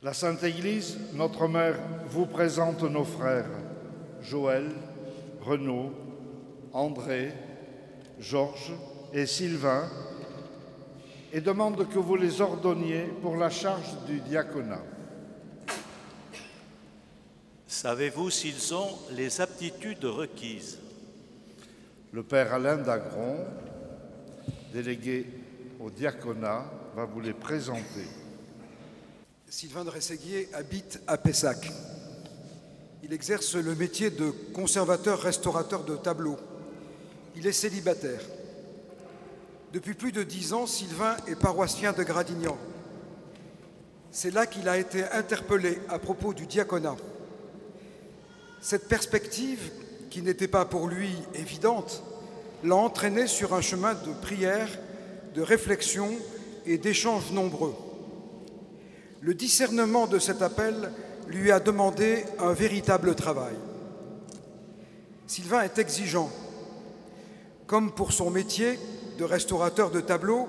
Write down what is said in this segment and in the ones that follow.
La Sainte Église, notre Mère, vous présente nos frères Joël, Renaud, André, Georges et Sylvain et demande que vous les ordonniez pour la charge du diaconat. Savez-vous s'ils ont les aptitudes requises? Le Père Alain Dagron, délégué au diaconat, va vous les présenter. Sylvain de Rességuier habite à Pessac. Il exerce le métier de conservateur-restaurateur de tableaux. Il est célibataire. Depuis plus de dix ans, Sylvain est paroissien de Gradignan. C'est là qu'il a été interpellé à propos du diaconat. Cette perspective, qui n'était pas pour lui évidente, l'a entraîné sur un chemin de prière, de réflexion et d'échanges nombreux. Le discernement de cet appel lui a demandé un véritable travail. Sylvain est exigeant. Comme pour son métier de restaurateur de tableaux,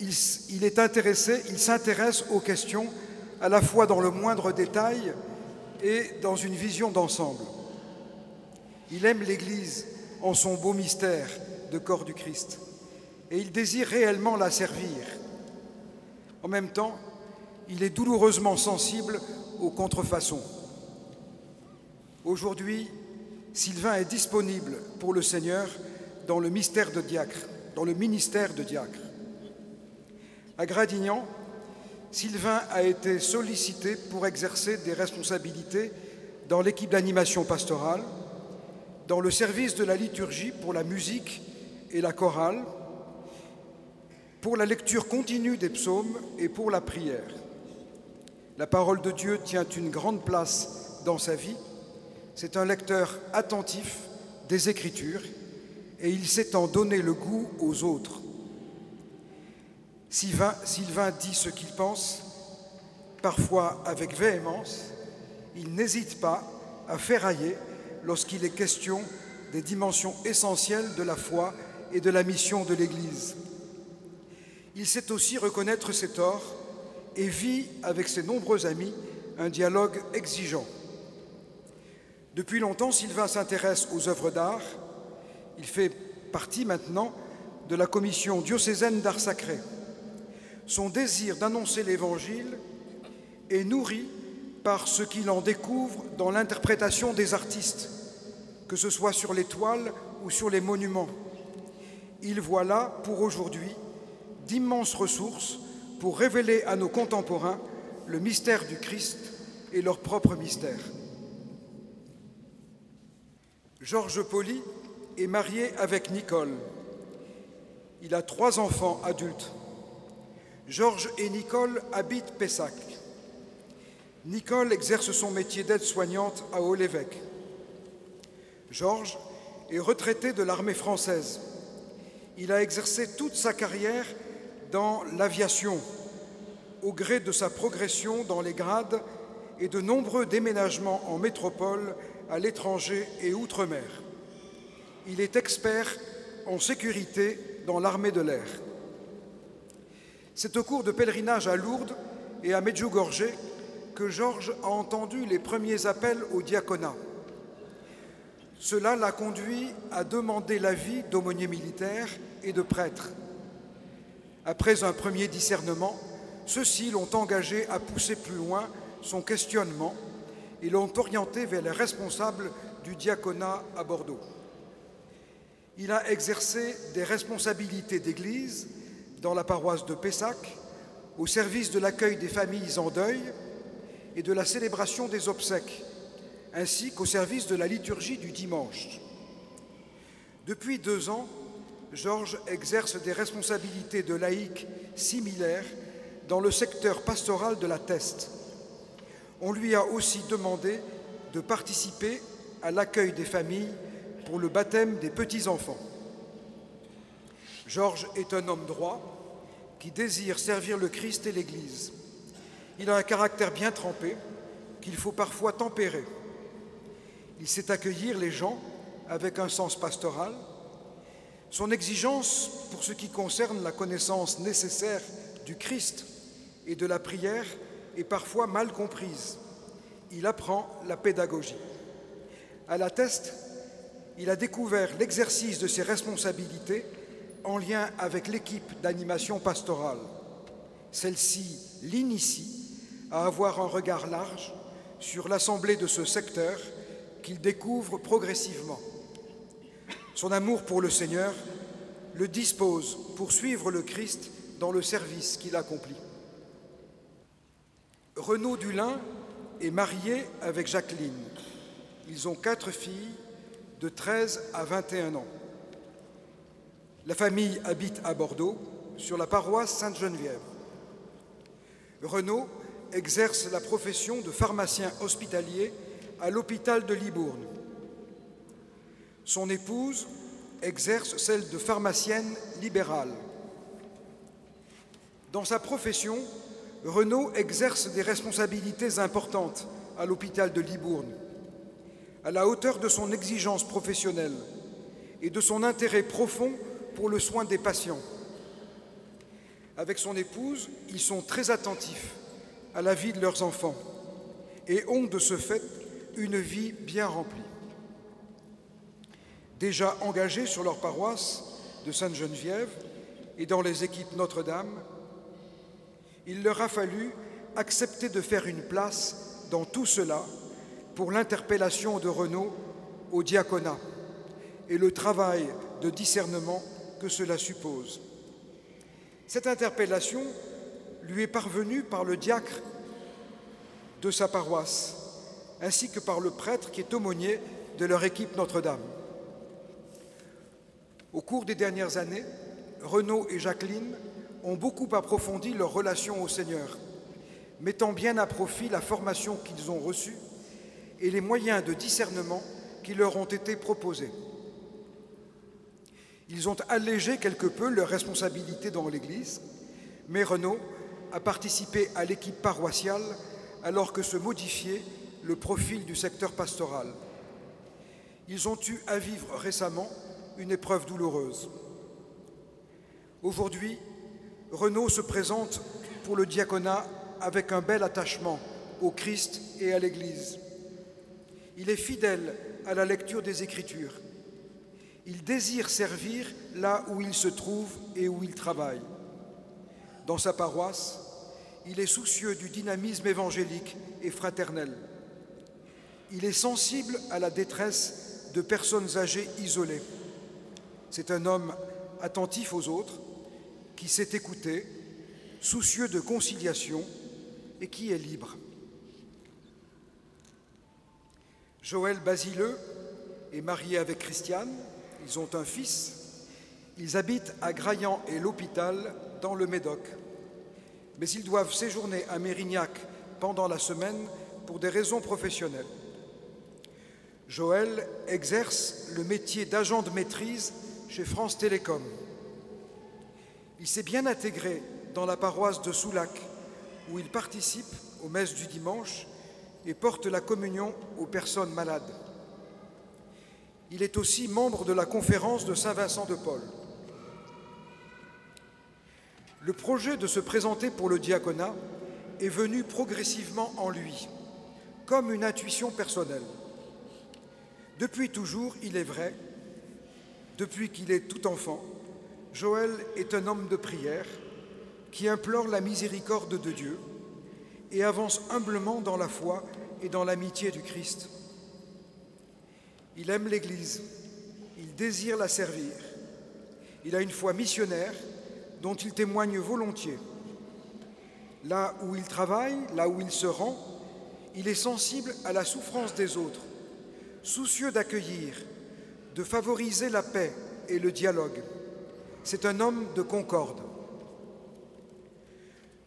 il, s'intéresse aux questions à la fois dans le moindre détail et dans une vision d'ensemble. Il aime l'Église en son beau mystère de corps du Christ et il désire réellement la servir. En même temps, il est douloureusement sensible aux contrefaçons. Aujourd'hui, Sylvain est disponible pour le Seigneur dans le mystère de diacre, dans le ministère de diacre. À Gradignan, Sylvain a été sollicité pour exercer des responsabilités dans l'équipe d'animation pastorale, dans le service de la liturgie pour la musique et la chorale, pour la lecture continue des psaumes et pour la prière. La parole de Dieu tient une grande place dans sa vie. C'est un lecteur attentif des Écritures et il sait en donner le goût aux autres. Sylvain, Sylvain dit ce qu'il pense, parfois avec véhémence. Il n'hésite pas à ferrailler lorsqu'il est question des dimensions essentielles de la foi et de la mission de l'Église. Il sait aussi reconnaître ses torts et vit avec ses nombreux amis un dialogue exigeant. Depuis longtemps, Sylvain s'intéresse aux œuvres d'art. Il fait partie maintenant de la commission diocésaine d'art sacré. Son désir d'annoncer l'Évangile est nourri par ce qu'il en découvre dans l'interprétation des artistes, que ce soit sur les toiles ou sur les monuments. Il voit là, pour aujourd'hui, d'immenses ressources pour révéler à nos contemporains le mystère du Christ et leur propre mystère. Georges Poli est marié avec Nicole. Il a trois enfants adultes. Georges et Nicole habitent Pessac. Nicole exerce son métier d'aide-soignante à Haut-l'Évêque. Georges est retraité de l'armée française. Il a exercé toute sa carrière dans l'aviation, au gré de sa progression dans les grades et de nombreux déménagements en métropole, à l'étranger et outre-mer. Il est expert en sécurité dans l'armée de l'air. C'est au cours de pèlerinage à Lourdes et à Medjugorje que Georges a entendu les premiers appels au diaconat. Cela l'a conduit à demander l'avis d'aumôniers militaires et de prêtres. Après un premier discernement, ceux-ci l'ont engagé à pousser plus loin son questionnement et l'ont orienté vers les responsables du diaconat à Bordeaux. Il a exercé des responsabilités d'église dans la paroisse de Pessac, au service de l'accueil des familles en deuil et de la célébration des obsèques, ainsi qu'au service de la liturgie du dimanche. Depuis deux ans, Georges exerce des responsabilités de laïc similaires dans le secteur pastoral de la Teste. On lui a aussi demandé de participer à l'accueil des familles pour le baptême des petits-enfants. Georges est un homme droit qui désire servir le Christ et l'Église. Il a un caractère bien trempé qu'il faut parfois tempérer. Il sait accueillir les gens avec un sens pastoral son exigence pour ce qui concerne la connaissance nécessaire du Christ et de la prière et parfois mal comprise. Il apprend la pédagogie. À la teste, il a découvert l'exercice de ses responsabilités en lien avec l'équipe d'animation pastorale. Celle-ci l'initie à avoir un regard large sur l'assemblée de ce secteur qu'il découvre progressivement. Son amour pour le Seigneur le dispose pour suivre le Christ dans le service qu'il accomplit. Renaud Dulin est marié avec Jacqueline. Ils ont quatre filles de 13 à 21 ans. La famille habite à Bordeaux, sur la paroisse Sainte-Geneviève. Renaud exerce la profession de pharmacien hospitalier à l'hôpital de Libourne. Son épouse exerce celle de pharmacienne libérale. Dans sa profession, Renaud exerce des responsabilités importantes à l'hôpital de Libourne, à la hauteur de son exigence professionnelle et de son intérêt profond pour le soin des patients. Avec son épouse, ils sont très attentifs à la vie de leurs enfants et ont de ce fait une vie bien remplie. Déjà engagés sur leur paroisse de Sainte-Geneviève et dans les équipes Notre-Dame, il leur a fallu accepter de faire une place dans tout cela pour l'interpellation de Renaud au diaconat et le travail de discernement que cela suppose. Cette interpellation lui est parvenue par le diacre de sa paroisse, ainsi que par le prêtre qui est aumônier de leur équipe Notre-Dame. Au cours des dernières années, Renaud et Jacqueline ont beaucoup approfondi leur relation au Seigneur, mettant bien à profit la formation qu'ils ont reçue et les moyens de discernement qui leur ont été proposés. Ils ont allégé quelque peu leurs responsabilités dans l'Église, mais Renaud a participé à l'équipe paroissiale alors que se modifiait le profil du secteur pastoral. Ils ont eu à vivre récemment une épreuve douloureuse. Aujourd'hui, Renaud se présente pour le diaconat avec un bel attachement au Christ et à l'Église. Il est fidèle à la lecture des Écritures. Il désire servir là où il se trouve et où il travaille. Dans sa paroisse, il est soucieux du dynamisme évangélique et fraternel. Il est sensible à la détresse de personnes âgées isolées. C'est un homme attentif aux autres, qui sait écouter, soucieux de conciliation et qui est libre. Joël Basileux est marié avec Christiane, ils ont un fils, ils habitent à Graillan et l'hôpital dans le Médoc, mais ils doivent séjourner à Mérignac pendant la semaine pour des raisons professionnelles. Joël exerce le métier d'agent de maîtrise chez France Télécom. Il s'est bien intégré dans la paroisse de Soulac, où il participe aux messes du dimanche et porte la communion aux personnes malades. Il est aussi membre de la conférence de Saint-Vincent de Paul. Le projet de se présenter pour le diaconat est venu progressivement en lui, comme une intuition personnelle. Depuis toujours, il est vrai, depuis qu'il est tout enfant, Joël est un homme de prière qui implore la miséricorde de Dieu et avance humblement dans la foi et dans l'amitié du Christ. Il aime l'Église, il désire la servir, il a une foi missionnaire dont il témoigne volontiers. Là où il travaille, là où il se rend, il est sensible à la souffrance des autres, soucieux d'accueillir, de favoriser la paix et le dialogue. C'est un homme de concorde.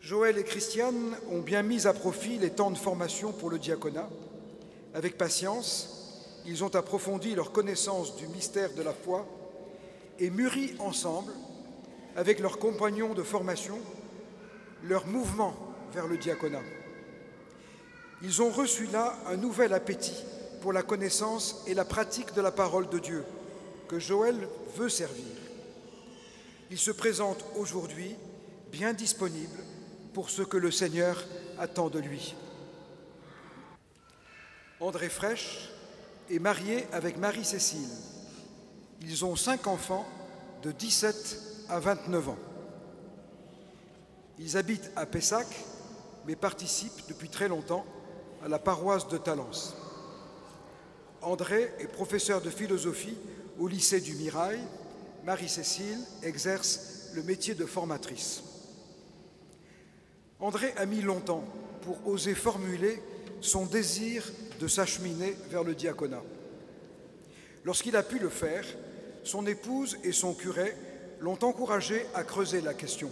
Joël et Christiane ont bien mis à profit les temps de formation pour le diaconat. Avec patience, ils ont approfondi leur connaissance du mystère de la foi et mûri ensemble, avec leurs compagnons de formation, leur mouvement vers le diaconat. Ils ont reçu là un nouvel appétit pour la connaissance et la pratique de la parole de Dieu que Joël veut servir. Il se présente aujourd'hui bien disponible pour ce que le Seigneur attend de lui. André Fraîche est marié avec Marie-Cécile. Ils ont cinq enfants de 17 à 29 ans. Ils habitent à Pessac, mais participent depuis très longtemps à la paroisse de Talence. André est professeur de philosophie au lycée du Mirail. Marie-Cécile exerce le métier de formatrice. André a mis longtemps pour oser formuler son désir de s'acheminer vers le diaconat. Lorsqu'il a pu le faire, son épouse et son curé l'ont encouragé à creuser la question.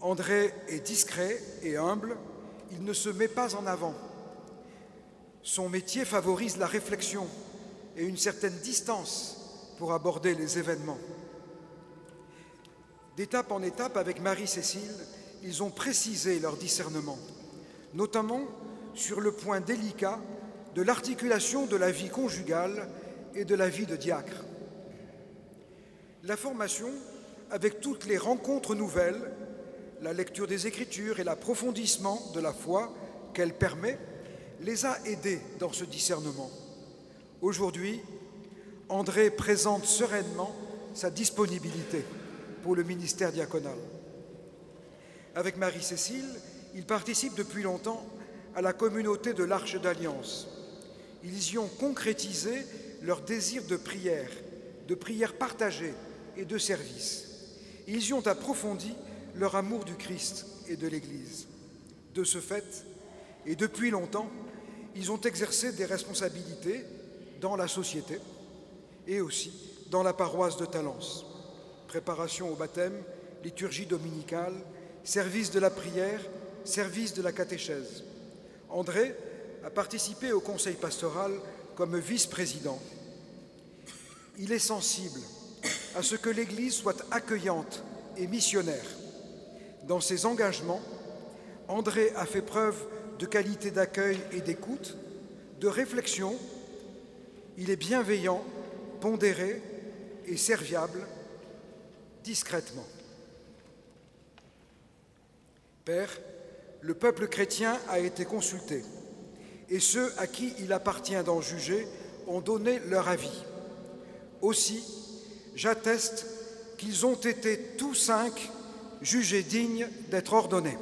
André est discret et humble, il ne se met pas en avant. Son métier favorise la réflexion et une certaine distance pour aborder les événements. D'étape en étape, avec Marie-Cécile, ils ont précisé leur discernement, notamment sur le point délicat de l'articulation de la vie conjugale et de la vie de diacre. La formation, avec toutes les rencontres nouvelles, la lecture des Écritures et l'approfondissement de la foi qu'elle permet, les a aidés dans ce discernement. Aujourd'hui, André présente sereinement sa disponibilité pour le ministère diaconal. Avec Marie-Cécile, il participe depuis longtemps à la communauté de l'Arche d'Alliance. Ils y ont concrétisé leur désir de prière, de prière partagée et de service. Ils y ont approfondi leur amour du Christ et de l'Église. De ce fait, et depuis longtemps, ils ont exercé des responsabilités dans la société et aussi dans la paroisse de Talence. Préparation au baptême, liturgie dominicale, service de la prière, service de la catéchèse. André a participé au conseil pastoral comme vice-président. Il est sensible à ce que l'Église soit accueillante et missionnaire. Dans ses engagements, André a fait preuve de qualité d'accueil et d'écoute, de réflexion. Il est bienveillant, pondéré et serviable, discrètement. Père, le peuple chrétien a été consulté, et ceux à qui il appartient d'en juger ont donné leur avis. Aussi, j'atteste qu'ils ont été tous cinq jugés dignes d'être ordonnés.